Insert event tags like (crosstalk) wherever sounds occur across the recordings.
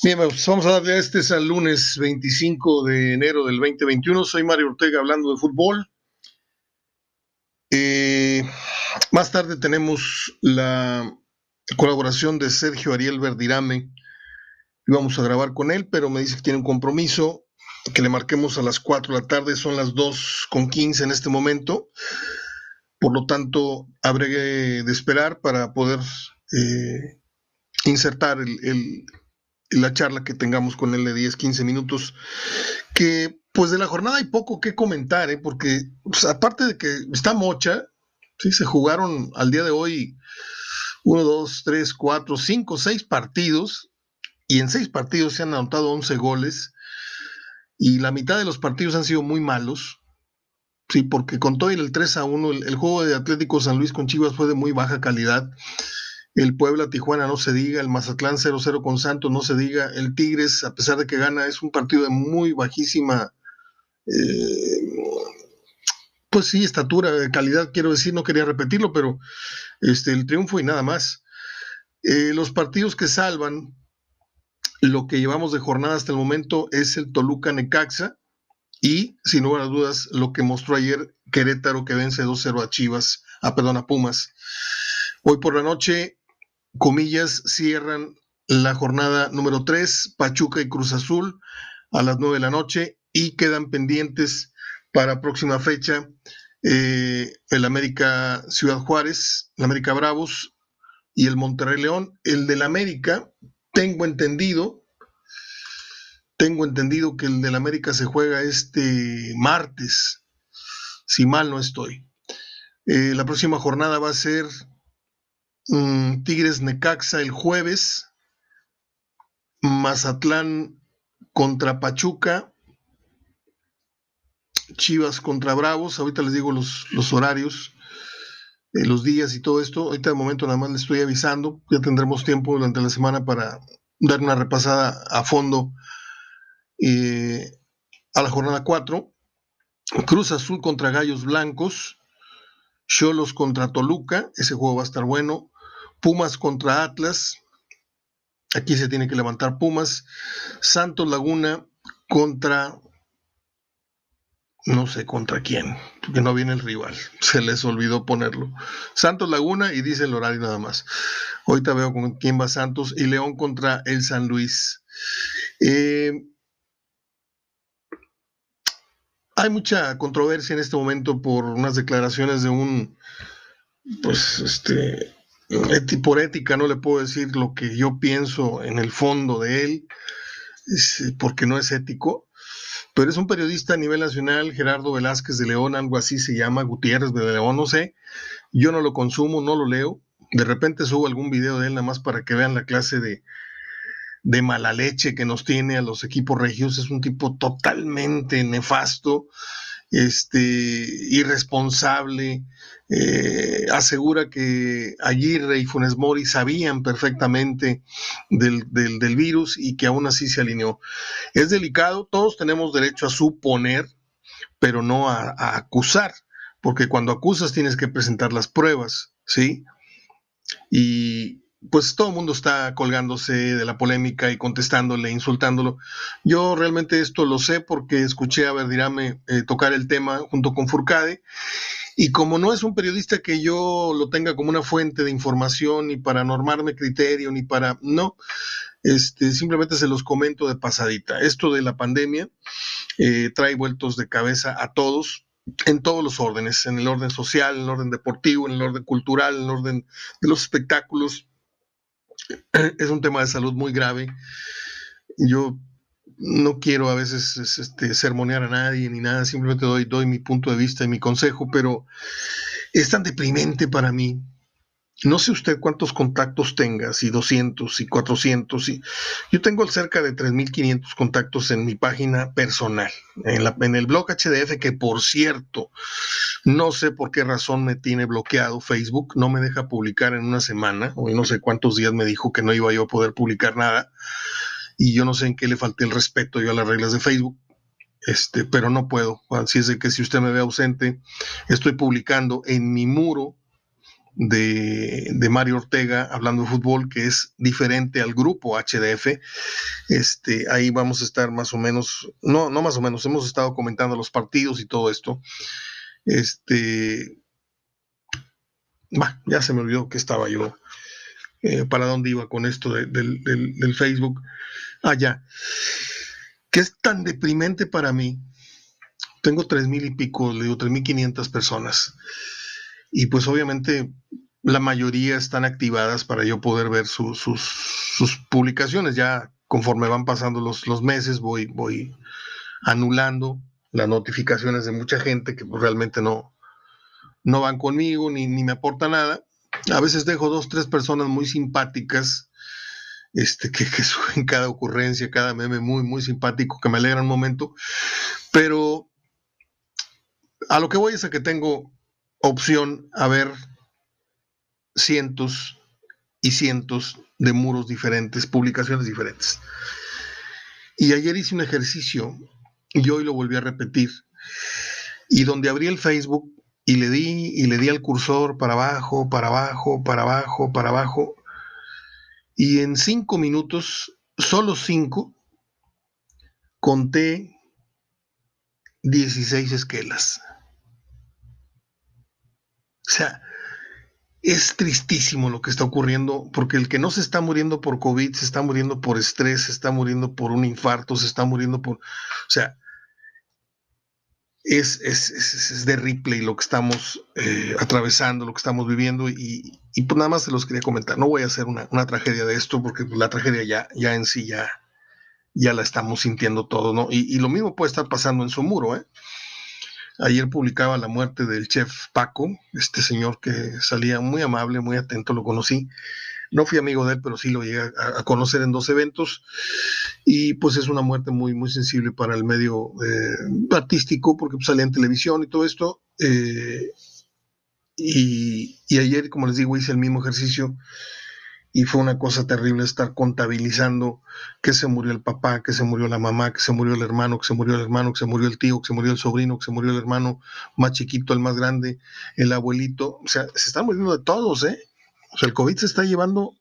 Bien, pues vamos a darle a este es al lunes 25 de enero del 2021. Soy Mario Ortega hablando de fútbol. Eh, más tarde tenemos la colaboración de Sergio Ariel Verdirame. Íbamos a grabar con él, pero me dice que tiene un compromiso, que le marquemos a las 4 de la tarde, son las 2 con 15 en este momento. Por lo tanto, habré de esperar para poder eh, insertar el la charla que tengamos con él de 10, 15 minutos, que pues de la jornada hay poco que comentar, ¿eh? porque pues, aparte de que está mocha, ¿sí? se jugaron al día de hoy 1, 2, 3, 4, 5, 6 partidos, y en 6 partidos se han anotado 11 goles, y la mitad de los partidos han sido muy malos, sí, porque con todo el 3 a 1, el, el juego de Atlético San Luis con Chivas fue de muy baja calidad el Puebla Tijuana no se diga, el Mazatlán 0-0 con Santos no se diga, el Tigres, a pesar de que gana, es un partido de muy bajísima, eh, pues sí, estatura, calidad, quiero decir, no quería repetirlo, pero este, el triunfo y nada más. Eh, los partidos que salvan lo que llevamos de jornada hasta el momento es el Toluca Necaxa y, sin lugar a dudas, lo que mostró ayer Querétaro que vence 2-0 a Chivas, a ah, perdón, a Pumas. Hoy por la noche comillas, cierran la jornada número 3, Pachuca y Cruz Azul a las 9 de la noche y quedan pendientes para próxima fecha eh, el América Ciudad Juárez, el América Bravos y el Monterrey León. El del América, tengo entendido, tengo entendido que el del América se juega este martes, si mal no estoy. Eh, la próxima jornada va a ser Mm, Tigres Necaxa el jueves, Mazatlán contra Pachuca, Chivas contra Bravos, ahorita les digo los, horarios, eh, los días y todo esto, ahorita de momento nada más les estoy avisando, ya tendremos tiempo durante la semana para dar una repasada a fondo eh, a la jornada 4, Cruz Azul contra Gallos Blancos, Cholos contra Toluca, ese juego va a estar bueno. Pumas contra Atlas. Aquí se tiene que levantar Pumas. Santos Laguna contra... No sé contra quién, porque no viene el rival. Se les olvidó ponerlo. Santos Laguna y dice el horario nada más. Ahorita veo con quién va Santos y León contra el San Luis. Eh, hay mucha controversia en este momento por unas declaraciones de un, pues, este, por ética no le puedo decir lo que yo pienso en el fondo de él, porque no es ético, pero es un periodista a nivel nacional, Gerardo Velázquez de León, algo así se llama, Gutiérrez de León, no sé, yo no lo consumo, no lo leo, de repente subo algún video de él nada más para que vean la clase de, de mala leche que nos tiene a los equipos regios, es un tipo totalmente nefasto, este, irresponsable, eh, asegura que Aguirre y Funes Mori sabían perfectamente del, virus y que aún así se alineó. Es delicado, todos tenemos derecho a suponer, pero no a, a acusar, porque cuando acusas tienes que presentar las pruebas, ¿sí? Y, pues todo el mundo está colgándose de la polémica y contestándole, insultándolo. Yo realmente esto lo sé porque escuché a Verdirame eh, tocar el tema junto con Furcade y como no es un periodista que yo lo tenga como una fuente de información ni para normarme criterio ni para no, este, simplemente se los comento de pasadita. Esto de la pandemia eh, trae vueltos de cabeza a todos, en todos los órdenes, en el orden social, en el orden deportivo, en el orden cultural, en el orden de los espectáculos (clears throat) es un tema de salud muy grave. Yo no quiero a veces este, sermonear a nadie ni nada, simplemente doy, mi punto de vista y mi consejo, pero es tan deprimente para mí no sé usted cuántos contactos tenga, si 200, y 400. Y yo tengo cerca de 3.500 contactos en mi página personal, en, la, en el blog HDF, que por cierto, no sé por qué razón me tiene bloqueado Facebook, no me deja publicar en una semana, hoy no sé cuántos días me dijo que no iba yo a poder publicar nada, y yo no sé en qué le falté el respeto yo a las reglas de Facebook. Este, pero no puedo. Así es que si usted me ve ausente, estoy publicando en mi muro de, de, Mario Ortega hablando de fútbol, que es diferente al grupo HDF. Este, ahí vamos a estar más o menos, no, no más o menos, hemos estado comentando los partidos y todo esto. Este, bah, ya se me olvidó que estaba yo, eh, para dónde iba con esto del, del, Facebook. Allá, que es tan deprimente para mí. Tengo tres mil y pico, le digo, tres mil quinientas personas. Y pues obviamente la mayoría están activadas para yo poder ver sus, sus, publicaciones. Ya conforme van pasando los, los meses, voy, voy anulando las notificaciones de mucha gente que pues, realmente no, no van conmigo ni, ni me aporta nada. A veces dejo dos, tres personas muy simpáticas, este, que, que (laughs) suben cada ocurrencia, cada meme muy, muy simpático, que me alegra un momento, pero a lo que voy es a que tengo opción a ver cientos y cientos de muros diferentes, publicaciones diferentes. Y ayer hice un ejercicio y hoy lo volví a repetir. Y donde abrí el Facebook y le di y le di al cursor para abajo, para abajo, para abajo, para abajo. Y en cinco minutos, solo cinco, conté 16 esquelas. O sea, es tristísimo lo que está ocurriendo, porque el que no se está muriendo por COVID, se está muriendo por estrés, se está muriendo por un infarto, se está muriendo por... O sea, es, es, de Ripley lo que estamos eh, atravesando, lo que estamos viviendo y, pues nada más se los quería comentar. No voy a hacer una, tragedia de esto porque la tragedia ya, ya en sí ya, ya la estamos sintiendo todo, ¿no? Y, lo mismo puede estar pasando en su muro, ¿eh? Ayer publicaba la muerte del chef Paco, este señor que salía muy amable, muy atento, lo conocí. No fui amigo de él, pero sí lo llegué a, conocer en dos eventos. Y pues es una muerte muy, muy sensible para el medio eh, artístico, porque pues, salía en televisión y todo esto. Eh, y, y, ayer, como les digo, hice el mismo ejercicio y fue una cosa terrible estar contabilizando que se murió el papá, que se murió la mamá, que se murió el hermano, que se murió el hermano, que se murió el tío, que se murió el sobrino, que se murió el hermano más chiquito, el más grande, el abuelito. O sea, se están muriendo de todos, ¿eh? O sea, el COVID se está llevando,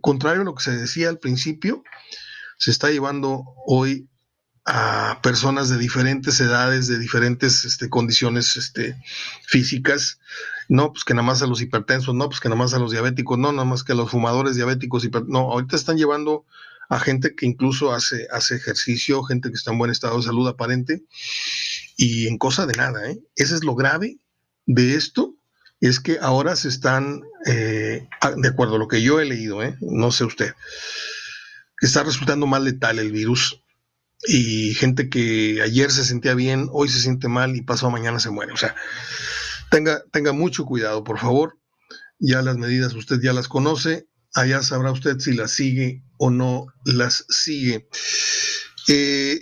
contrario a lo que se decía al principio, se está llevando hoy a personas de diferentes edades, de diferentes este, condiciones este, físicas, no, pues que nada más a los hipertensos, no, pues que nada más a los diabéticos, no, nada más que a los fumadores diabéticos, no, ahorita están llevando a gente que incluso hace, hace ejercicio, gente que está en buen estado de salud aparente, y en cosa de nada, ¿eh? Ese es lo grave de esto, es que ahora se están, eh, de acuerdo a lo que yo he leído, ¿eh? no sé usted, está resultando más letal el virus y gente que ayer se sentía bien, hoy se siente mal y pasado mañana se muere. O sea, tenga, tenga mucho cuidado, por favor. Ya las medidas usted ya las conoce, allá sabrá usted si las sigue o no las sigue. Eh,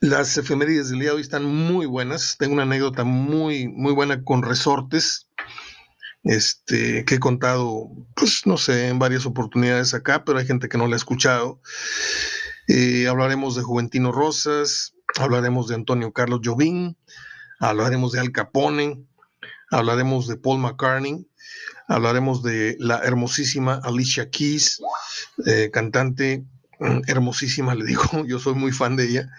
las efemérides del día de hoy están muy buenas. Tengo una anécdota muy, muy buena con resortes, este, que he contado, pues no sé, en varias oportunidades acá, pero hay gente que no la ha escuchado. Eh, hablaremos de Juventino Rosas, hablaremos de Antonio Carlos Jobim, hablaremos de Al Capone, hablaremos de Paul McCartney, hablaremos de la hermosísima Alicia Keys, eh, cantante (clears throat) hermosísima, le digo, (laughs) yo soy muy fan de ella,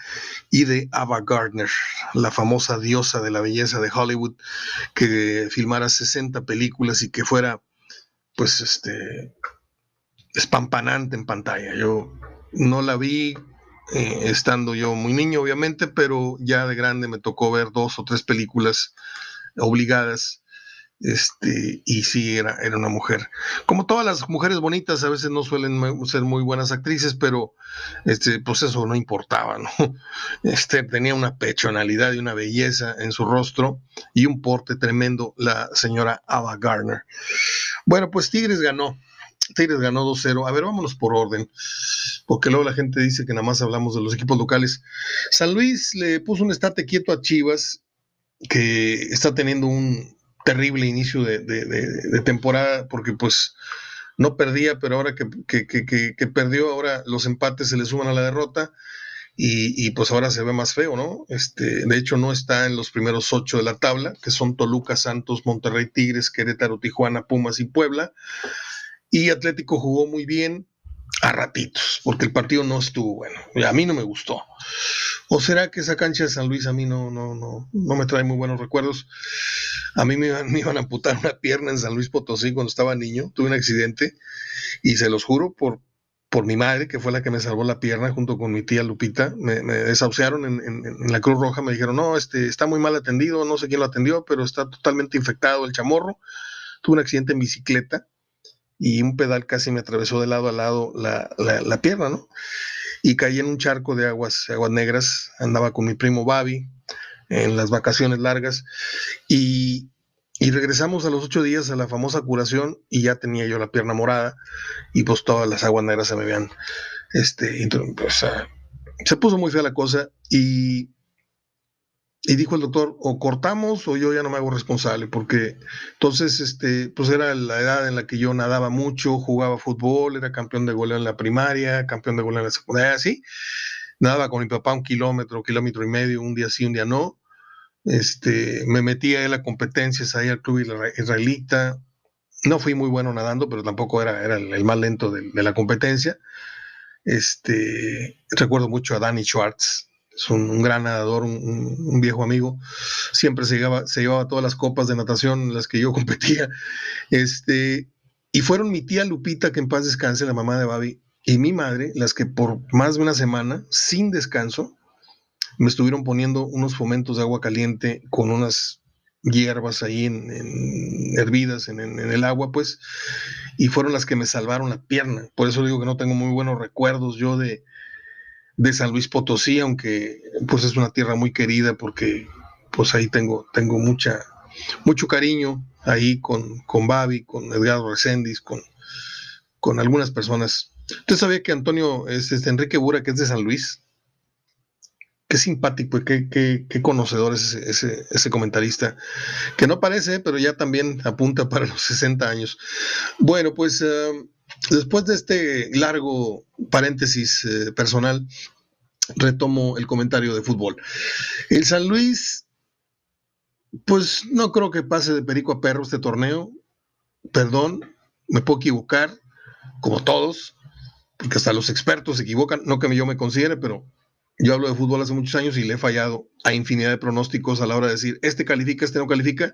y de Ava Gardner, la famosa diosa de la belleza de Hollywood, que filmara 60 películas y que fuera, pues, este, espampanante en pantalla. Yo no la vi eh, estando yo muy niño, obviamente, pero ya de grande me tocó ver dos o tres películas obligadas este, y sí, era, era una mujer. Como todas las mujeres bonitas, a veces no suelen ser muy buenas actrices, pero este, pues eso no importaba, ¿no? (laughs) Este, tenía una pechonalidad y una belleza en su rostro y un porte tremendo la señora Ava Garner. Bueno, pues Tigres ganó. Tigres ganó 2-0. A ver, vámonos por orden, porque luego la gente dice que nada más hablamos de los equipos locales. San Luis le puso un estate quieto a Chivas, que está teniendo un, terrible inicio de, temporada porque pues no perdía, pero ahora que, perdió, ahora los empates se le suman a la derrota y, pues ahora se ve más feo, ¿no? Este, de hecho, no está en los primeros ocho de la tabla, que son Toluca, Santos, Monterrey, Tigres, Querétaro, Tijuana, Pumas y Puebla. Y Atlético jugó muy bien a ratitos, porque el partido no estuvo bueno. A mí no me gustó. ¿O será que esa cancha de San Luis a mí no, no, no, no me trae muy buenos recuerdos? A mí me iban, me iban a amputar una pierna en San Luis Potosí cuando estaba niño, tuve un accidente y se los juro por, por mi madre, que fue la que me salvó la pierna junto con mi tía Lupita, me, desahuciaron en, la Cruz Roja, me dijeron, no, este, está muy mal atendido, no sé quién lo atendió, pero está totalmente infectado el chamorro. Tuve un accidente en bicicleta y un pedal casi me atravesó de lado a lado la, la, pierna, ¿no? Y caí en un charco de aguas, aguas negras, andaba con mi primo Babi en las vacaciones largas y, y regresamos a los ocho días a la famosa curación y ya tenía yo la pierna morada y pues todas las aguas negras se me habían, este, se puso muy fea la cosa y, y dijo el doctor, o cortamos o yo ya no me hago responsable, porque entonces, este, pues era la edad en la que yo nadaba mucho, jugaba fútbol, era campeón de goleo en la primaria, campeón de goleo en la secundaria, así, nadaba con mi papá un kilómetro, kilómetro y medio, un día sí, un día no, este, me metí a la competencias ahí al club israelita. No fui muy bueno nadando, pero tampoco era, el, más lento de, la competencia. Este, recuerdo mucho a Danny Schwartz, es un, gran nadador, un, viejo amigo. Siempre se llevaba, se llevaba todas las copas de natación en las que yo (laughs) competía. Este, y fueron mi tía Lupita, que en paz descanse, la mamá de Babi, y mi madre, las que por más de una semana, sin descanso, me estuvieron poniendo unos fomentos de agua caliente con unas hierbas ahí en, hervidas en, el agua, pues, y fueron las que me salvaron la pierna. Por eso digo que no tengo muy buenos recuerdos yo de, de San Luis Potosí, aunque pues es una tierra muy querida porque pues ahí tengo, tengo mucha, mucho cariño ahí con, con Babi, con Edgardo Reséndiz, con, con algunas personas. ¿Usted sabía que Antonio es este Enrique Bura, que es de San Luis? qué simpático y qué, conocedor es ese, comentarista, que no parece, pero ya también apunta para los 60 años. Bueno, pues eh, después de este largo paréntesis eh, personal, retomo el comentario de fútbol. El San Luis, pues no creo que pase de perico a perro este torneo. Perdón, me puedo equivocar, como todos, porque hasta los expertos se equivocan, no que yo me considere, pero yo hablo de fútbol hace muchos años y le he fallado a infinidad de pronósticos a la hora de decir, este califica, este no califica.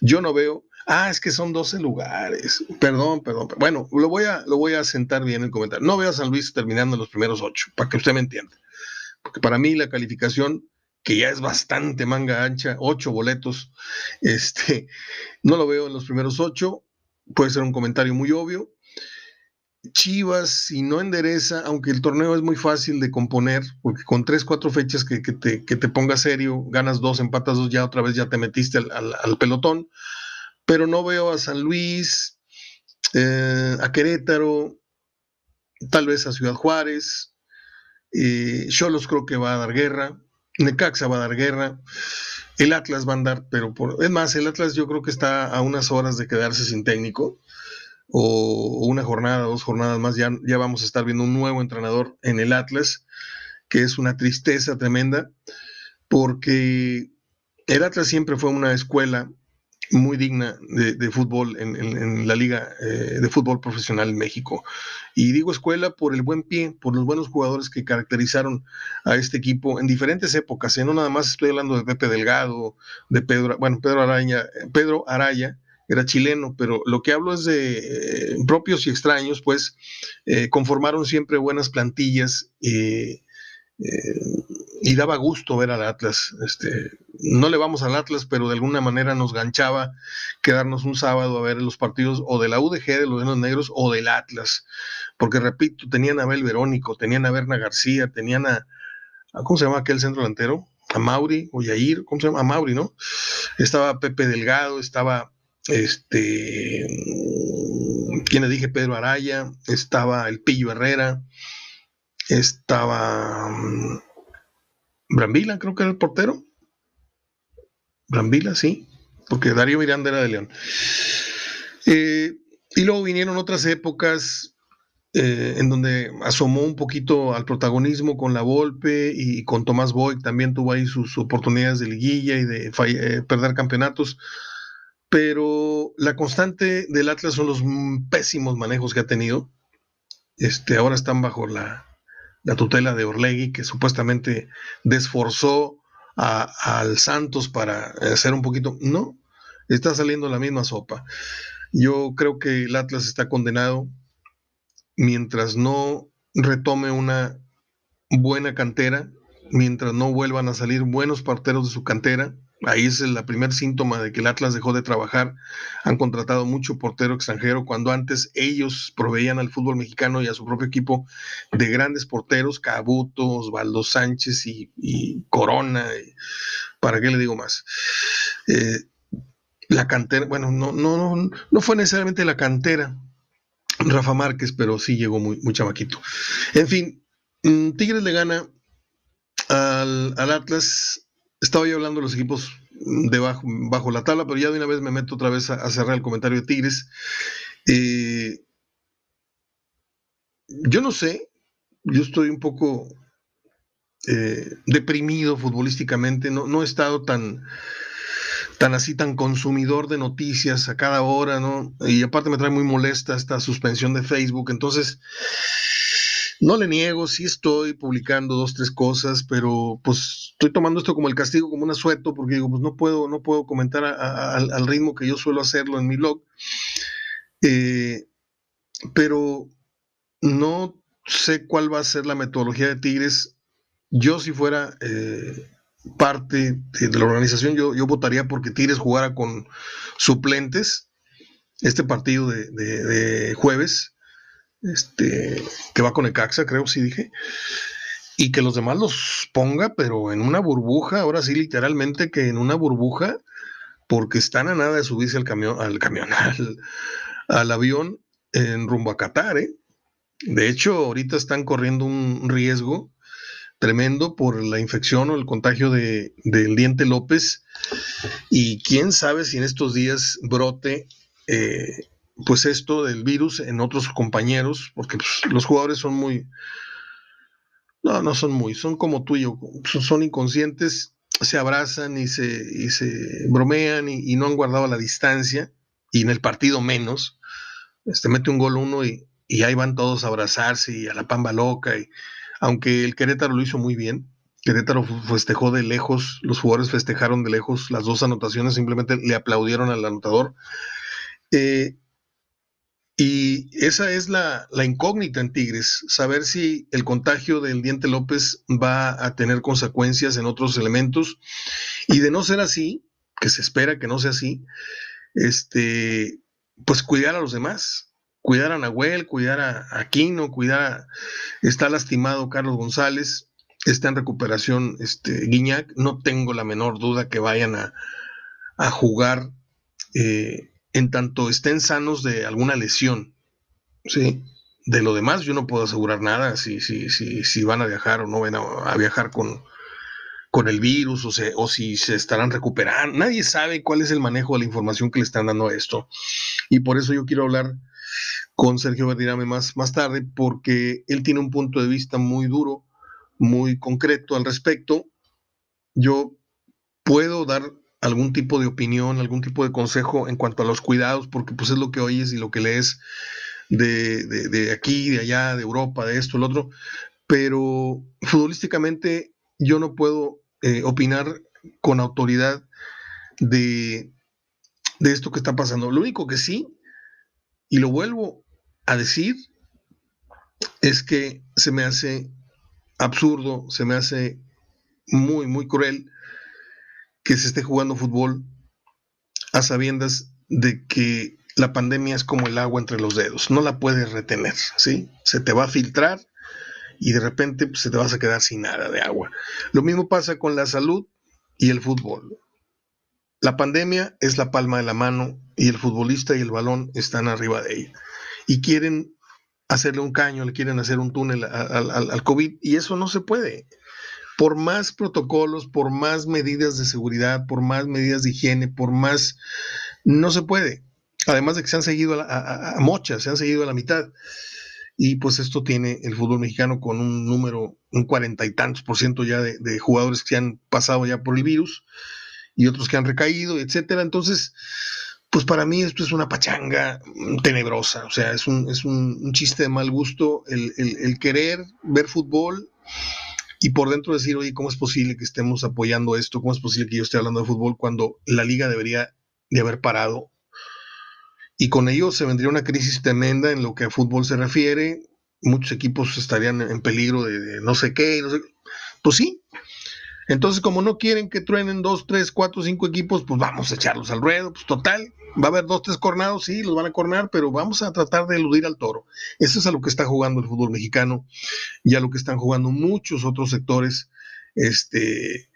Yo no veo, ah, es que son 12 lugares. Perdón, perdón. Bueno, lo voy a, lo voy a sentar bien en el comentario. No veo a San Luis terminando en los primeros ocho, para que usted me entienda. Porque para mí la calificación, que ya es bastante manga ancha, ocho boletos, (laughs) este, no lo veo en los primeros ocho. Puede ser un comentario muy obvio, Chivas, si no endereza, aunque el torneo es muy fácil de componer, porque con tres, cuatro fechas que, te, que te serio, ganas dos, empatas dos, ya otra vez ya te metiste al, pelotón, pero no veo a San Luis, eh, a Querétaro, tal vez a Ciudad Juárez, eh, Cholos creo que va a dar guerra, Necaxa va a dar guerra, el Atlas va a andar, pero por, es más, el Atlas yo creo que está a unas horas de quedarse sin técnico o una jornada, dos jornadas más, ya, ya vamos a estar viendo un nuevo entrenador en el Atlas, que es una tristeza tremenda, porque el Atlas siempre fue una escuela muy digna de, fútbol en, la liga eh, de fútbol profesional en México. Y digo escuela por el buen pie, por los buenos jugadores que caracterizaron a este equipo en diferentes épocas. ¿eh? No nada más estoy hablando de Pepe Delgado, de Pedro, bueno, Pedro Araña, Pedro Araya, era chileno, pero lo que hablo es de eh, propios y extraños, pues eh, conformaron siempre buenas plantillas eh, y daba gusto ver al Atlas. Este, no le vamos al Atlas, pero de alguna manera nos ganchaba quedarnos un sábado a ver los partidos o de la UDG, de los Leones Negros, o del Atlas, porque repito, tenían a Abel Verónico, tenían a Berna García, tenían a, ¿cómo se llama aquel centro delantero? A Mauri o Yair, ¿cómo se llama? A Mauri, ¿no? Estaba Pepe Delgado, estaba este, ¿quién le dije? Pedro Araya, estaba el Pillo Herrera, estaba mm, Brambila, creo que era el portero. Brambila, sí, porque Darío Miranda era de León. Eh, y luego vinieron otras épocas eh, en donde asomó un poquito al protagonismo con la Volpe y con Tomás Boy, también tuvo ahí sus oportunidades de liguilla y de eh, perder campeonatos. Pero la constante del Atlas son los pésimos manejos que ha tenido. Este, ahora están bajo la, tutela de Orlegui, que supuestamente desforzó al Santos para hacer un poquito. No, está saliendo la misma sopa. Yo creo que el Atlas está condenado mientras no retome una buena cantera, mientras no vuelvan a salir buenos parteros de su cantera, ahí es el primer síntoma de que el Atlas dejó de trabajar. Han contratado mucho portero extranjero cuando antes ellos proveían al fútbol mexicano y a su propio equipo de grandes porteros, Cabuto, Osvaldo Sánchez y, Corona. ¿Para qué le digo más? Eh, la cantera, bueno, no, no, no, no fue necesariamente la cantera, Rafa Márquez, pero sí llegó muy, muy chamaquito. En fin, mm, Tigres le gana al, Atlas. Estaba yo hablando de los equipos bajo la tabla, pero ya de una vez me meto otra vez a, cerrar el comentario de Tigres. Eh, yo no sé, yo estoy un poco eh, deprimido futbolísticamente, no, no he estado tan tan así, tan consumidor de noticias a cada hora, ¿no? Y aparte me trae muy molesta esta suspensión de Facebook, entonces no le niego, sí estoy publicando dos, tres cosas, pero pues estoy tomando esto como el castigo, como un asueto, porque digo, pues no puedo, no puedo comentar al ritmo que yo suelo hacerlo en mi blog. Eh, pero no sé cuál va a ser la metodología de Tigres. Yo si fuera eh, parte de la organización, yo, yo votaría porque Tigres jugara con suplentes este partido de, jueves, este, que va con Ecaxa, creo, sí dije, y que los demás los ponga, pero en una burbuja, ahora sí, literalmente que en una burbuja, porque están a nada de subirse al camión, al camión, (laughs) al, avión en rumbo a Qatar, ¿eh? De hecho, ahorita están corriendo un riesgo tremendo por la infección o el contagio de, del diente López. Y quién sabe si en estos días brote eh, pues esto del virus en otros compañeros, porque pues, los jugadores son muy, no, no son muy, son como tú y yo, son, inconscientes, se abrazan y se, y se bromean y, no han guardado la distancia, y en el partido menos, este, mete un gol uno y, y ahí van todos a abrazarse y a la pamba loca y aunque el Querétaro lo hizo muy bien. Querétaro festejó de lejos, los jugadores festejaron de lejos las dos anotaciones, simplemente le aplaudieron al anotador. Eh, y esa es la, incógnita en Tigres, saber si el contagio del Diente López va a tener consecuencias en otros elementos. Y de no ser así, que se espera que no sea así, este, pues cuidar a los demás cuidar a Nahuel, cuidar a Aquino, cuidar a... Está lastimado Carlos González, está en recuperación este, Guiñac, no tengo la menor duda que vayan a, jugar eh, en tanto estén sanos de alguna lesión, ¿sí? De lo demás yo no puedo asegurar nada, si, si, si, si van a viajar o no van a, viajar con, con el virus o, o si se estarán recuperando. Nadie sabe cuál es el manejo de la información que le están dando a esto. Y por eso yo quiero hablar con Sergio Verdirame más, más tarde, porque él tiene un punto de vista muy duro, muy concreto al respecto. Yo puedo dar algún tipo de opinión, algún tipo de consejo en cuanto a los cuidados, porque pues es lo que oyes y lo que lees de, de, aquí, de allá, de Europa, de esto, el otro, pero futbolísticamente yo no puedo eh, opinar con autoridad de, de esto que está pasando. Lo único que sí y lo vuelvo a decir, es que se me hace absurdo, se me hace muy, muy cruel que se esté jugando fútbol a sabiendas de que la pandemia es como el agua entre los dedos, no la puedes retener, ¿sí? Se te va a filtrar y de repente pues, se te vas a quedar sin nada de agua. Lo mismo pasa con la salud y el fútbol. La pandemia es la palma de la mano y el futbolista y el balón están arriba de ella. Y quieren hacerle un caño, le quieren hacer un túnel al, COVID y eso no se puede. Por más protocolos, por más medidas de seguridad, por más medidas de higiene, por más... No se puede. Además de que se han seguido a, a, mochas, se han seguido a la mitad. y pues esto tiene el fútbol mexicano con un número, un cuarenta y tantos por ciento ya de, de, jugadores que han pasado ya por el virus y otros que han recaído, etcétera. Entonces, pues para mí esto es una pachanga tenebrosa, o sea, es un, es un, chiste de mal gusto el, el, querer ver fútbol y por dentro decir, oye, ¿cómo es posible que estemos apoyando esto? ¿Cómo es posible que yo esté hablando de fútbol cuando la liga debería de haber parado y con ello se vendría una crisis tremenda en lo que a fútbol se refiere. Muchos equipos estarían en peligro de, no sé qué, no sé. Pues sí. Entonces, como no quieren que truenen dos, tres, cuatro, cinco equipos, pues vamos a echarlos al ruedo. Pues total, va a haber dos, tres cornados, sí, los van a cornar, pero vamos a tratar de eludir al toro. Eso es a lo que está jugando el fútbol mexicano y a lo que están jugando muchos otros sectores este,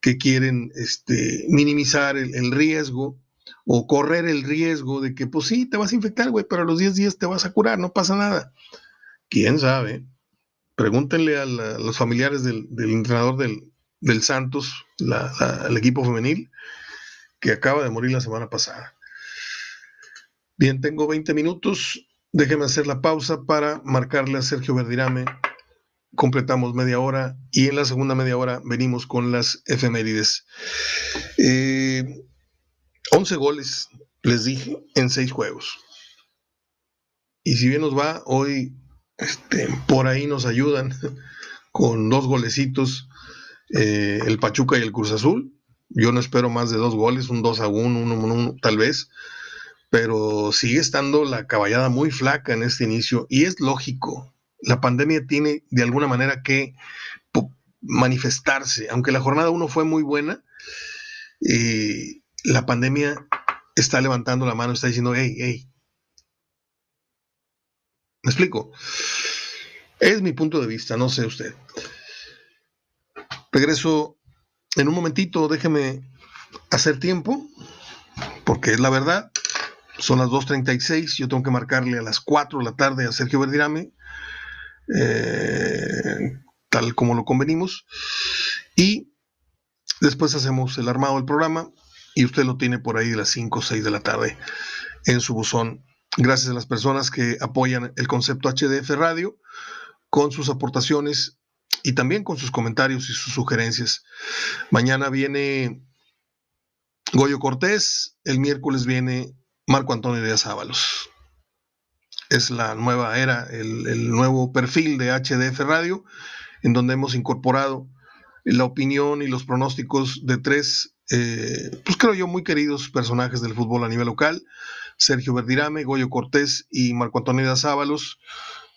que quieren este, minimizar el, riesgo o correr el riesgo de que, pues sí, te vas a infectar, güey, pero a los 10 días te vas a curar, no pasa nada. ¿Quién sabe? Pregúntenle a, los familiares del, entrenador del, Santos, el equipo femenil, que acaba de morir la semana pasada. Bien, tengo 20 minutos. Déjeme hacer la pausa para marcarle a Sergio Verdirame. Completamos media hora y en la segunda media hora venimos con las efemérides. Eh, 11 goles, les dije, en 6 juegos. Y si bien nos va, hoy este, por ahí nos ayudan (laughs) con dos golecitos eh, el Pachuca y el Cruz Azul. Yo no espero más de dos goles, un 2 a 1, 1 1 tal vez. Pero sigue estando la caballada muy flaca en este inicio y es lógico. La pandemia tiene de alguna manera que manifestarse, aunque la jornada 1 fue muy buena. Eh, la pandemia está levantando la mano, está diciendo, hey, hey. ¿Me explico? Es mi punto de vista, no sé usted. Regreso en un momentito, déjeme hacer tiempo, porque es la verdad. Son las 2.36, yo tengo que marcarle a las 4 de la tarde a Sergio Verdirame, eh, tal como lo convenimos. Y después hacemos el armado del programa y usted lo tiene por ahí de las 5 o 6 de la tarde en su buzón. Gracias a las personas que apoyan el concepto HDF Radio con sus aportaciones y también con sus comentarios y sus sugerencias. Mañana viene Goyo Cortés, el miércoles viene Marco Antonio Díaz Ábalos. Es la nueva era, el, el nuevo perfil de HDF Radio, en donde hemos incorporado la opinión y los pronósticos de tres eh, pues creo yo, muy queridos personajes del fútbol a nivel local, Sergio Verdirame, Goyo Cortés y Marco Antonio de Zábalos.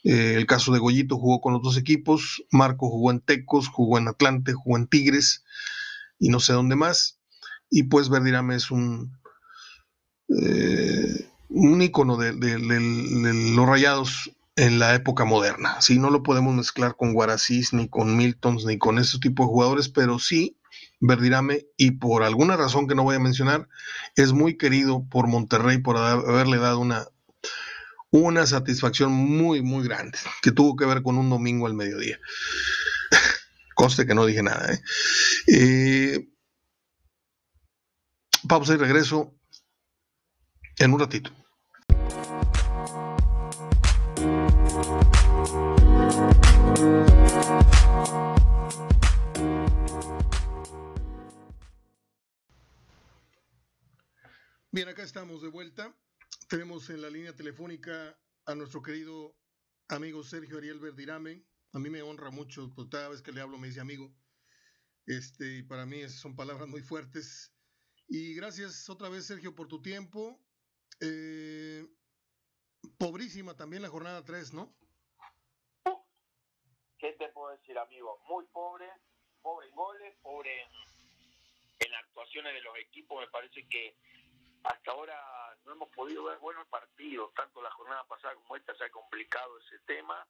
Eh, el caso de Goyito jugó con los dos equipos, Marco jugó en Tecos, jugó en Atlante, jugó en Tigres y no sé dónde más. Y pues Verdirame es un, eh, un ícono de, los rayados en la época moderna. Sí, no lo podemos mezclar con Guarasís, ni con Miltons, ni con ese tipo de jugadores, pero sí Verdirame, y por alguna razón que no voy a mencionar, es muy querido por Monterrey por haberle dado una, una satisfacción muy, muy grande, que tuvo que ver con un domingo al mediodía. (laughs) Conste que no dije nada. ¿eh? Eh, pausa y regreso en un ratito. Bien, acá estamos de vuelta. Tenemos en la línea telefónica a nuestro querido amigo Sergio Ariel Verdirame. A mí me honra mucho, porque cada vez que le hablo me dice amigo. Este, y para mí son palabras muy fuertes. Y gracias otra vez, Sergio, por tu tiempo. Eh, pobrísima también la jornada 3, ¿no? ¿Qué te puedo decir, amigo? Muy pobre, pobre en goles, pobre en actuaciones de los equipos. Me parece que hasta ahora no hemos podido ver buenos partidos, tanto la jornada pasada como esta se ha complicado ese tema.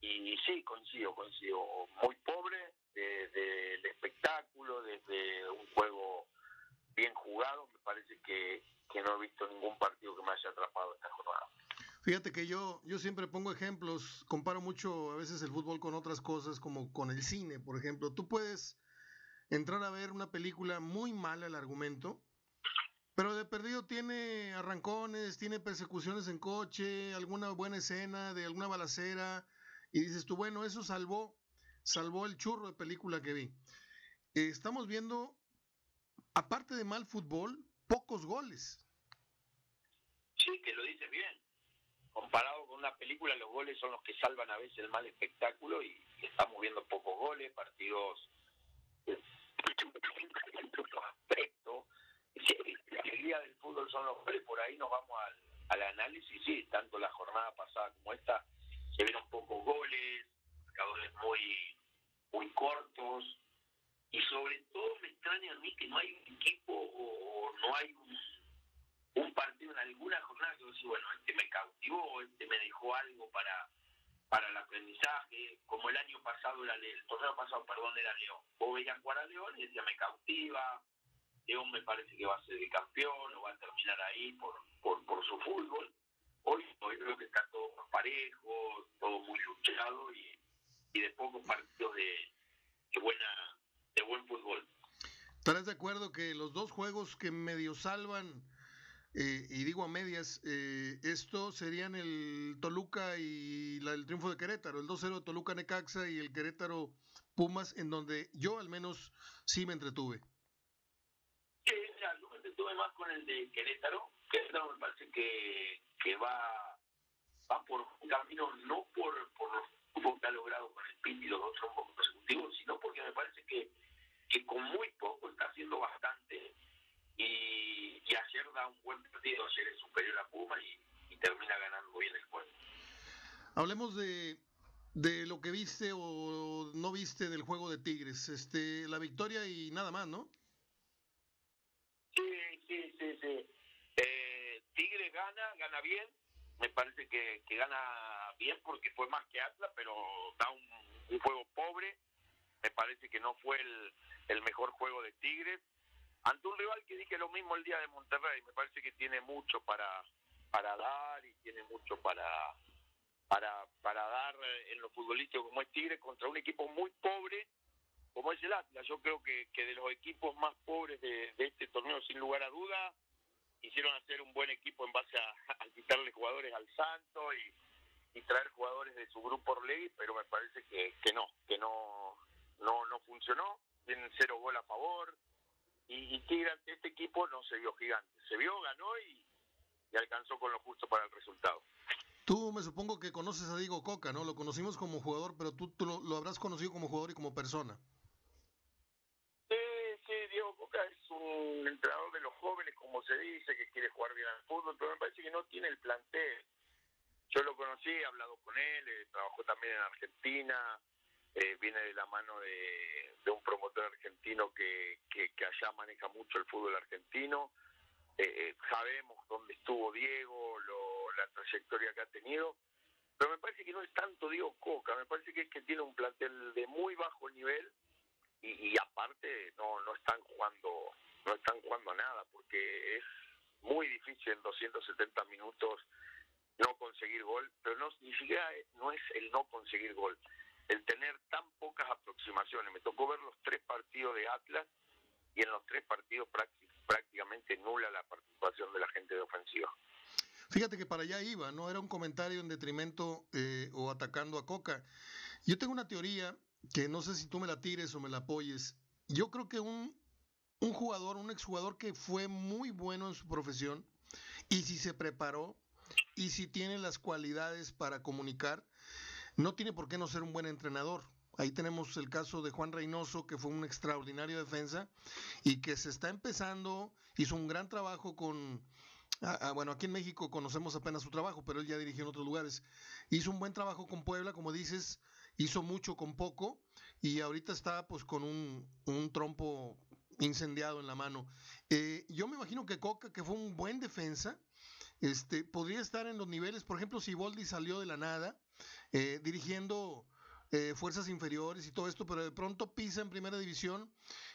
Y sí, coincido, coincido. Muy pobre desde el espectáculo, desde un juego bien jugado. Me parece que, no he visto ningún partido que me haya atrapado esta jornada. Fíjate que yo, yo siempre pongo ejemplos, comparo mucho a veces el fútbol con otras cosas, como con el cine, por ejemplo. Tú puedes entrar a ver una película muy mala el argumento, Pero de perdido tiene arrancones, tiene persecuciones en coche, alguna buena escena de alguna balacera, y dices tú, bueno, eso salvó, salvó el churro de película que vi. Eh, estamos viendo, aparte de mal fútbol, pocos goles. Sí, que lo dices bien. Comparado con una película, los goles son los que salvan a veces el mal espectáculo y, estamos viendo pocos goles, partidos aspecto. el día del fútbol son los goles, por ahí nos vamos al, al análisis, sí, tanto la jornada pasada como esta, se vieron pocos goles, marcadores muy, muy cortos, y sobre todo me extraña a mí que no hay un equipo o no hay un, partido en alguna jornada que yo bueno, este me cautivó, este me dejó algo para para el aprendizaje, como el año pasado era el torneo pasado, perdón, era León. Vos veías jugar a León y decía, me cautiva, León me parece que va a ser el campeón o va a terminar ahí por, por, por su fútbol. Hoy, hoy creo que está todo más parejo, todo muy luchado y, y de pocos partidos de, buena, de buen fútbol. ¿Estarás de acuerdo que los dos juegos que medio salvan eh, y digo a medias, eh, esto serían el Toluca y la, el triunfo de Querétaro, el 2-0 de Toluca Necaxa y el Querétaro Pumas, en donde yo al menos sí me entretuve. Sí, yo me entretuve más con el de Querétaro. Querétaro me parece que, que va, va por un camino, no por, por lo que ha logrado con el PIB y los otros consecutivos, sino porque me parece que, que con muy poco está haciendo bastante y, ayer da un buen partido, ayer es superior a Puma y, termina ganando bien el juego. Hablemos de, de lo que viste o no viste del juego de Tigres, este, la victoria y nada más, ¿no? Sí, sí, sí, sí. Eh, Tigres gana, gana bien, me parece que, que, gana bien porque fue más que Atlas, pero da un, un juego pobre, me parece que no fue el, el mejor juego de Tigres, ante un rival que dije lo mismo el día de Monterrey, me parece que tiene mucho para para dar y tiene mucho para para para dar en lo futbolístico como es Tigre contra un equipo muy pobre como es el Atlas. Yo creo que, que de los equipos más pobres de, este torneo, sin lugar a duda, hicieron hacer un buen equipo en base a, quitarle jugadores al Santo y, y traer jugadores de su grupo Orlegui, pero me parece que, que no, que no, no, no funcionó. Tienen cero gol a favor, y, y Tigre ante este equipo no se vio gigante. Se vio, ganó y, alcanzó con lo justo para el resultado. Tú me supongo que conoces a Diego Coca, ¿no? Lo conocimos como jugador, pero tú, lo, habrás conocido como jugador y como persona. Sí, sí, Diego Coca es un entrenador de los jóvenes, como se dice, que quiere jugar bien al fútbol, pero me parece que no tiene el plantel. Yo lo conocí, he hablado con él, eh, trabajó también en Argentina, eh, viene de la mano de, un promotor argentino que, que, allá maneja mucho el fútbol argentino. Eh, eh, sabemos dónde estuvo Diego, lo, la trayectoria que ha tenido, pero me parece que no es tanto Diego Coca, me parece que es que tiene un plantel de muy bajo nivel y, y aparte no, no están jugando no están jugando nada porque es muy difícil en 270 minutos no conseguir gol, pero no ni siquiera no es el no conseguir gol, el tener tan pocas aproximaciones. Me tocó ver los tres partidos de Atlas y en los tres partidos prácticamente nula la participación de la gente de ofensiva. Fíjate que para allá iba, no era un comentario en detrimento eh, o atacando a Coca. Yo tengo una teoría que no sé si tú me la tires o me la apoyes. Yo creo que un, un jugador, un exjugador que fue muy bueno en su profesión y si se preparó y si tiene las cualidades para comunicar, no tiene por qué no ser un buen entrenador. Ahí tenemos el caso de Juan Reynoso, que fue un extraordinario defensa y que se está empezando, hizo un gran trabajo con, ah, ah, bueno, aquí en México conocemos apenas su trabajo, pero él ya dirigió en otros lugares. Hizo un buen trabajo con Puebla, como dices, hizo mucho con poco y ahorita está pues con un, un trompo incendiado en la mano. Eh, yo me imagino que Coca, que fue un buen defensa, este, podría estar en los niveles, por ejemplo, si Boldi salió de la nada, eh, dirigiendo eh, fuerzas inferiores y todo esto, pero de pronto pisa en primera división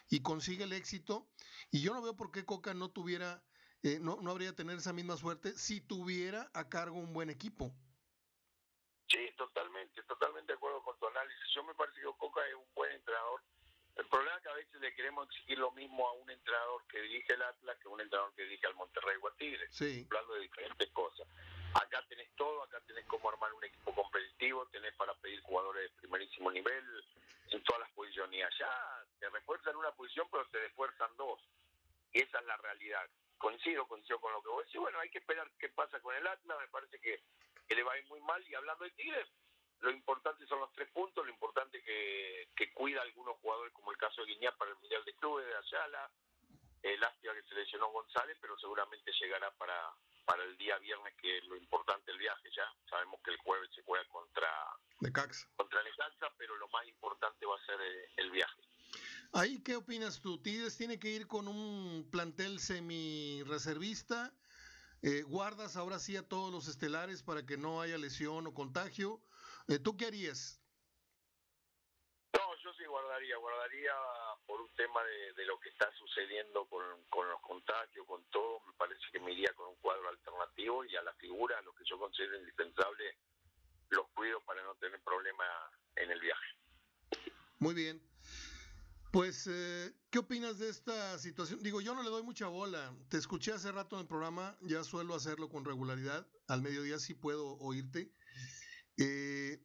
y consigue el éxito. Y yo no veo por qué Coca no tuviera, eh, no, no habría tener esa misma suerte si tuviera a cargo un buen equipo. Sí, totalmente, totalmente de acuerdo con tu análisis. Yo me parece que Coca es un buen entrenador El problema es que a veces le queremos exigir lo mismo a un entrenador que dirige el Atlas que a un entrenador que dirige al Monterrey o al Tigre. Sí. Hablando de diferentes cosas. Acá tenés todo, acá tenés cómo armar un equipo tenés para pedir jugadores de primerísimo nivel en todas las posiciones. Y allá te refuerzan una posición, pero te refuerzan dos. Y esa es la realidad. Coincido, coincido con lo que vos decís. Bueno, hay que esperar qué pasa con el Atlas. Me parece que, que le va a ir muy mal. Y hablando de Tigres, lo importante son los tres puntos, lo importante que, que cuida algunos jugadores, como el caso de Guiñá para el Mundial de Clubes, de Ayala, el lástima que se lesionó González, pero seguramente llegará para, para el día viernes, que es lo importante el viaje ya. Sabemos que el jueves se juega contra Necaxa, contra Necaxa pero lo más importante va a ser eh, el viaje. ¿Ahí qué opinas tú? ¿Tigres tiene que ir con un plantel semi-reservista? Eh, ¿Guardas ahora sí a todos los estelares para que no haya lesión o contagio? Eh, ¿Tú qué harías? Guardaría, guardaría por un tema de, lo que está sucediendo con, con, los contagios, con todo, me parece que me iría con un cuadro alternativo y a la figura, lo que yo considero indispensable, los cuido para no tener problema en el viaje. Muy bien. Pues, eh, ¿qué opinas de esta situación? Digo, yo no le doy mucha bola. Te escuché hace rato en el programa, ya suelo hacerlo con regularidad. Al mediodía sí puedo oírte. Eh,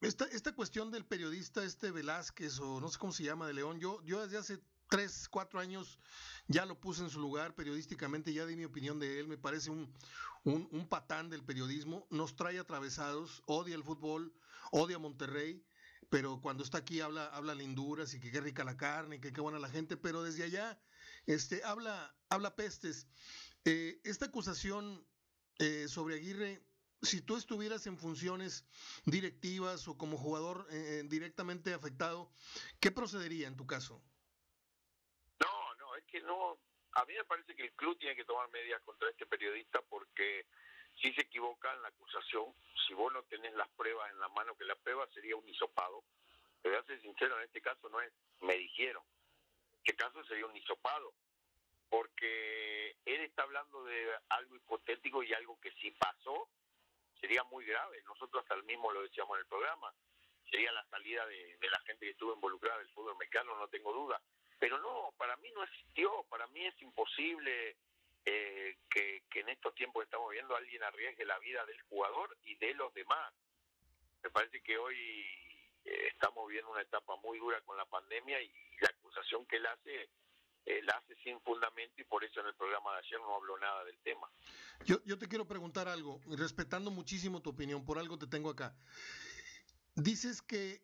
esta, esta cuestión del periodista este Velázquez, o no sé cómo se llama, de León, yo, yo desde hace tres, cuatro años ya lo puse en su lugar periodísticamente, ya di mi opinión de él, me parece un, un, patán del periodismo, nos trae atravesados, odia el fútbol, odia Monterrey pero cuando está aquí habla, habla linduras y que qué rica la carne, que qué buena la gente, pero desde allá este, habla, habla pestes. Eh, esta acusación eh, sobre Aguirre, si tú estuvieras en funciones directivas o como jugador eh, directamente afectado, ¿qué procedería en tu caso? No, no, es que no. A mí me parece que el club tiene que tomar medidas contra este periodista porque si se equivoca en la acusación, si vos no tenés las pruebas en la mano, que la prueba sería un hisopado, te voy a ser sincero, en este caso no es me dijeron, en este caso sería un hisopado, porque él está hablando de algo hipotético y algo que si pasó, sería muy grave. Nosotros hasta el mismo lo decíamos en el programa, sería la salida de, de la gente que estuvo involucrada del fútbol mexicano, no tengo duda. Pero no, para mí no existió, para mí es imposible eh, que, que, en estos tiempos que estamos viendo alguien arriesgue la vida del jugador y de los demás. Me parece que hoy eh, estamos viendo una etapa muy dura con la pandemia y la acusación que él hace eh, hace sin fundamento y por eso en el programa de ayer no habló nada del tema. Yo, yo te quiero preguntar algo, respetando muchísimo tu opinión, por algo te tengo acá. Dices que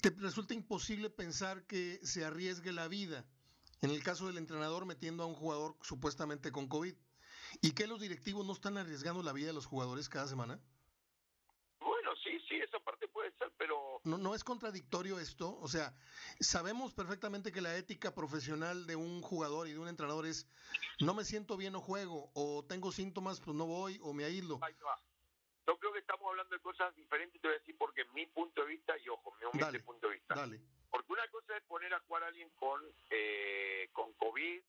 te resulta imposible pensar que se arriesgue la vida en el caso del entrenador metiendo a un jugador supuestamente con COVID. ¿Y que los directivos no están arriesgando la vida de los jugadores cada semana? Bueno, sí, sí, esa parte puede ser, pero... ¿No, ¿No es contradictorio esto? O sea, sabemos perfectamente que la ética profesional de un jugador y de un entrenador es no me siento bien o juego, o tengo síntomas, pues no voy, o me aíslo. Yo creo que estamos hablando de cosas diferentes, te voy a decir porque mi punto de vista, y ojo, mi humilde Dale, punto de vista. Dale. Porque una cosa es poner a jugar a alguien con, eh, con COVID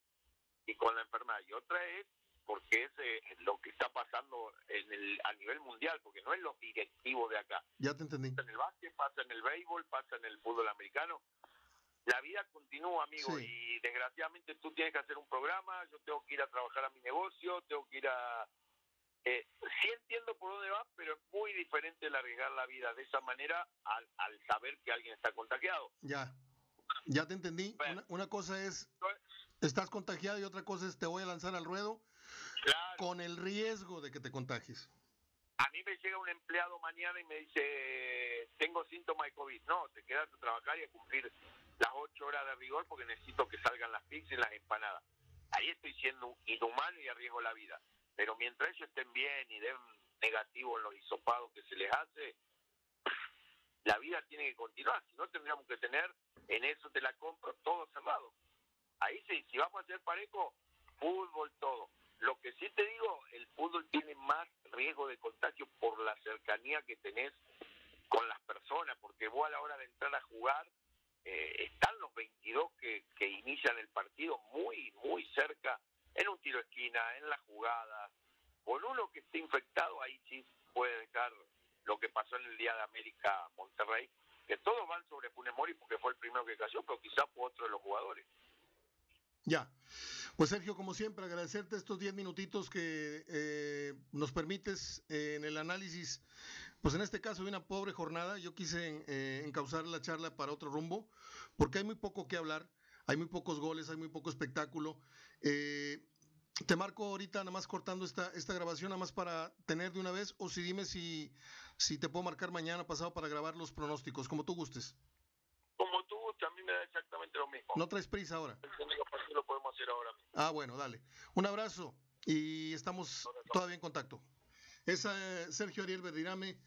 y con la enfermedad, y otra es porque es eh, lo que está pasando en el, a nivel mundial, porque no es los directivos de acá. Ya te entendí. Pasa en el básquet, pasa en el béisbol, pasa en el fútbol americano. La vida continúa, amigo, Sí. y desgraciadamente tú tienes que hacer un programa, yo tengo que ir a trabajar a mi negocio, tengo que ir a... Eh, sí entiendo por dónde va, pero es muy diferente el arriesgar la vida de esa manera al, al saber que alguien está contagiado. Ya. Ya te entendí. Bueno. Una, una cosa es estás contagiado y otra cosa es te voy a lanzar al ruedo Claro, con el riesgo de que te contagies. a mí me llega un empleado mañana y me dice, tengo síntomas de COVID. No, te quedas a trabajar y a cumplir las ocho horas de rigor porque necesito que salgan las pizzas y las empanadas. Ahí estoy siendo inhumano y arriesgo la vida. Pero mientras ellos estén bien y den negativo en los hisopados que se les hace, (clears throat) la vida tiene que continuar. Si no, tendríamos que tener, en eso te la compro, todo cerrado. Ahí sí, si vamos a hacer parejo, fútbol, todo. Lo que sí te digo, el fútbol tiene más riesgo de contagio por la cercanía que tenés con las personas, porque vos a la hora de entrar a jugar, eh, están los 22 que, que inician el partido muy, muy cerca, en un tiro esquina, en la jugada. Con uno que esté infectado, ahí sí puede dejar lo que pasó en el Día de América Monterrey, que todos van sobre Funes Mori porque fue el primero que cayó, pero quizás fue otro de los jugadores. Ya. Pues Sergio, como siempre, agradecerte estos 10 minutitos que eh, nos permites eh, en el análisis, pues en este caso de una pobre jornada. Yo quise eh, encauzar la charla para otro rumbo, porque hay muy poco que hablar, hay muy pocos goles, hay muy poco espectáculo. te marco ahorita nada más cortando esta, esta grabación, nada más para tener de una vez, o si dime si, si te puedo marcar mañana pasado para grabar los pronósticos, como tú gustes. Exactamente lo mismo. ¿No traes prisa ahora? lo podemos hacer ahora mismo. Ah, bueno, dale. Un abrazo y estamos todavía en contacto. Es eh, Sergio Ariel Verdirame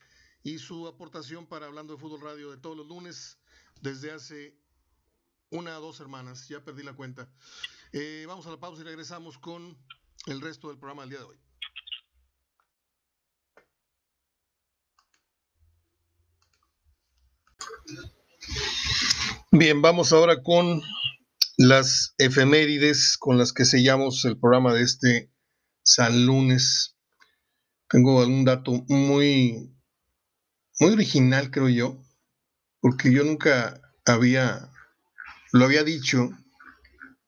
y su aportación para Hablando de Fútbol Radio de todos los lunes desde hace una o dos semanas, ya perdí la cuenta. Eh, vamos a la pausa y regresamos con el resto del programa del día de hoy. Bien, vamos ahora con las efemérides con las que sellamos el programa de este San Lunes. Tengo algún dato muy, muy original, creo yo, porque yo nunca había, lo había dicho.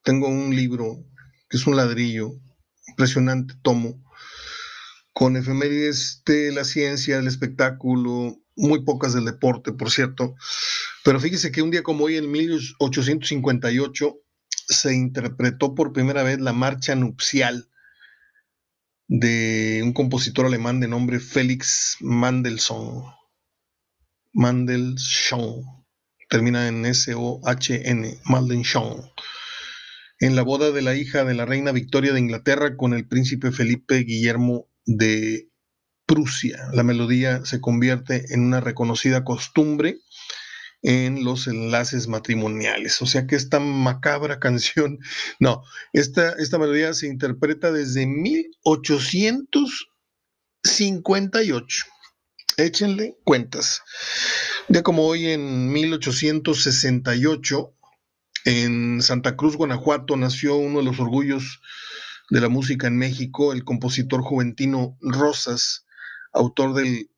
Tengo un libro que es un ladrillo, impresionante tomo, con efemérides de la ciencia, del espectáculo, muy pocas del deporte, por cierto. Pero fíjese que un día como hoy, en 1858, se interpretó por primera vez la marcha nupcial de un compositor alemán de nombre Félix Mendelssohn. Mendelssohn. Termina en S-O-H-N. Mendelssohn. En la boda de la hija de la reina Victoria de Inglaterra con el príncipe Felipe Guillermo de Prusia. La melodía se convierte en una reconocida costumbre en los enlaces matrimoniales. O sea que esta macabra (laughs) canción, no, esta, esta melodía se interpreta desde 1858. Échenle cuentas. Ya como hoy en 1868, en Santa Cruz, Guanajuato, nació uno de los orgullos de la música en México, el compositor juventino Rosas, autor del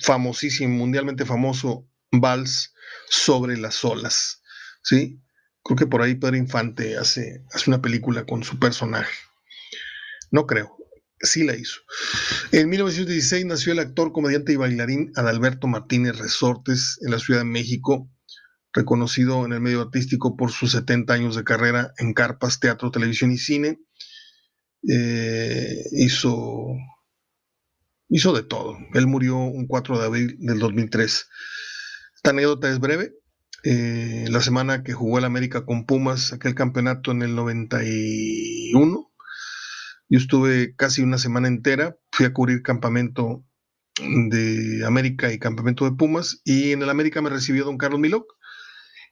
famosísimo, mundialmente famoso Vals sobre las olas. ¿sí? Creo que por ahí Pedro Infante hace, hace una película con su personaje. No creo, sí la hizo. En 1916 nació el actor, comediante y bailarín Adalberto Martínez Resortes en la Ciudad de México, reconocido en el medio artístico por sus 70 años de carrera en carpas, teatro, televisión y cine. Eh, hizo, hizo de todo. Él murió un 4 de abril del 2003. Esta anécdota es breve. Eh, la semana que jugó el América con Pumas, aquel campeonato en el 91, yo estuve casi una semana entera, fui a cubrir campamento de América y campamento de Pumas, y en el América me recibió don Carlos Miloc,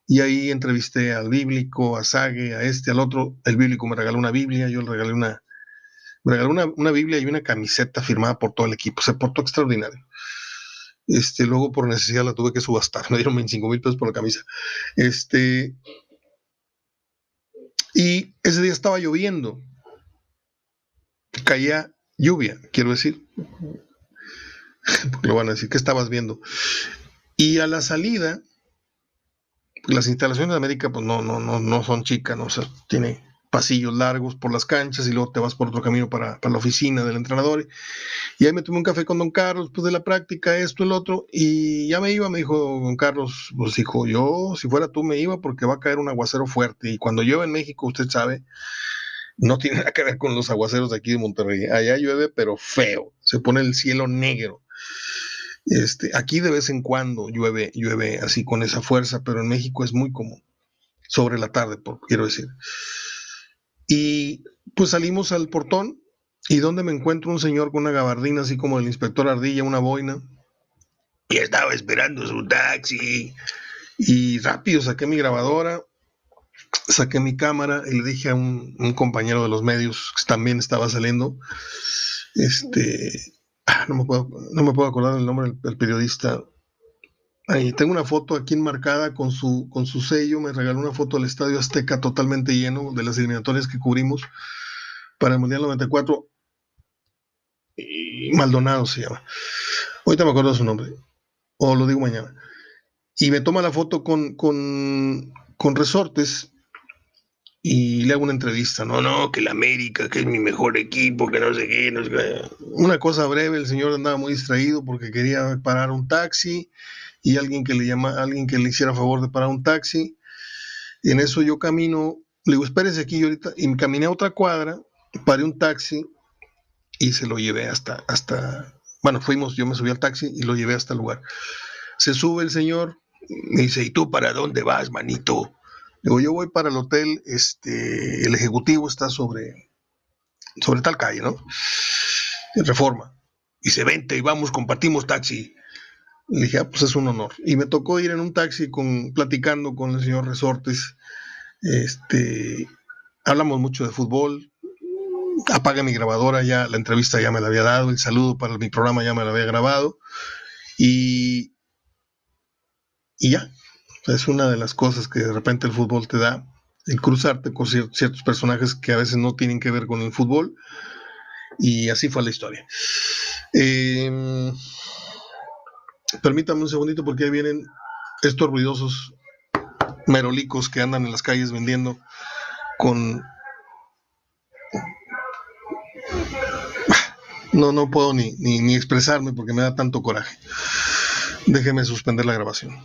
y ahí entrevisté al bíblico, a Sague, a este, al otro. El bíblico me regaló una Biblia, yo le regalé una, me regaló una, una Biblia y una camiseta firmada por todo el equipo, se portó extraordinario. Este, luego por necesidad la tuve que subastar, (laughs) me dieron 25 mil pesos por la camisa. Este, y ese día estaba lloviendo, caía lluvia, quiero decir, porque lo van a decir, ¿qué estabas viendo? Y a la salida, las instalaciones de América, pues no, no, no, no son chicas, ¿no? o sea, tiene pasillos largos por las canchas y luego te vas por otro camino para, la oficina del entrenador. Y ahí me tomé un café con don Carlos, pues de la práctica, esto, el otro, y ya me iba, me dijo don Carlos, pues dijo, yo si fuera tú me iba porque va a caer un aguacero fuerte. Y cuando llueve en México, usted sabe, no tiene nada que ver con los aguaceros de aquí de Monterrey. Allá llueve, pero feo, se pone el cielo negro. Este, aquí de vez en cuando llueve, llueve así con esa fuerza, pero en México es muy común. Sobre la tarde, por, quiero decir. Y pues salimos al portón y donde me encuentro un señor con una gabardina así como el inspector Ardilla, una boina. Y estaba esperando su taxi. Y rápido saqué mi grabadora, saqué mi cámara y le dije a un, compañero de los medios que también estaba saliendo, este, ah, no me puedo, no me puedo acordar el nombre del periodista, Ahí tengo una foto aquí enmarcada con su, con su sello. Me regaló una foto del Estadio Azteca totalmente lleno de las eliminatorias que cubrimos para el Mundial 94. Y Maldonado se llama. Ahorita me acuerdo su nombre. O lo digo mañana. y me toma la foto con, con, con resortes y le hago una entrevista, no, no, que el América, que es mi mejor equipo, que no sé qué, no sé qué. Una cosa breve, el señor andaba muy distraído porque quería parar un taxi y alguien que le llama, alguien que le hiciera favor de parar un taxi. Y en eso yo camino, le digo, espérese aquí ahorita, y caminé a otra cuadra, paré un taxi y se lo llevé hasta, hasta, bueno, fuimos, yo me subí al taxi y lo llevé hasta el lugar. Se sube el señor, me dice, ¿y tú para dónde vas, manito? Digo, yo voy para el hotel, este, el ejecutivo está sobre, sobre tal calle, ¿no? Reforma. Y se vente y vamos, compartimos taxi. Le dije, ah, pues es un honor. Y me tocó ir en un taxi con, platicando con el señor Resortes. Este, hablamos mucho de fútbol. Apaga mi grabadora, ya la entrevista ya me la había dado, el saludo para mi programa ya me lo había grabado. Y, y ya, es una de las cosas que de repente el fútbol te da, el cruzarte con ciertos personajes que a veces no tienen que ver con el fútbol. Y así fue la historia. Eh, permítame un segundito porque ahí vienen estos ruidosos merolicos que andan en las calles vendiendo con... No, no puedo ni, ni expresarme porque me da tanto coraje. Déjeme suspender la grabación.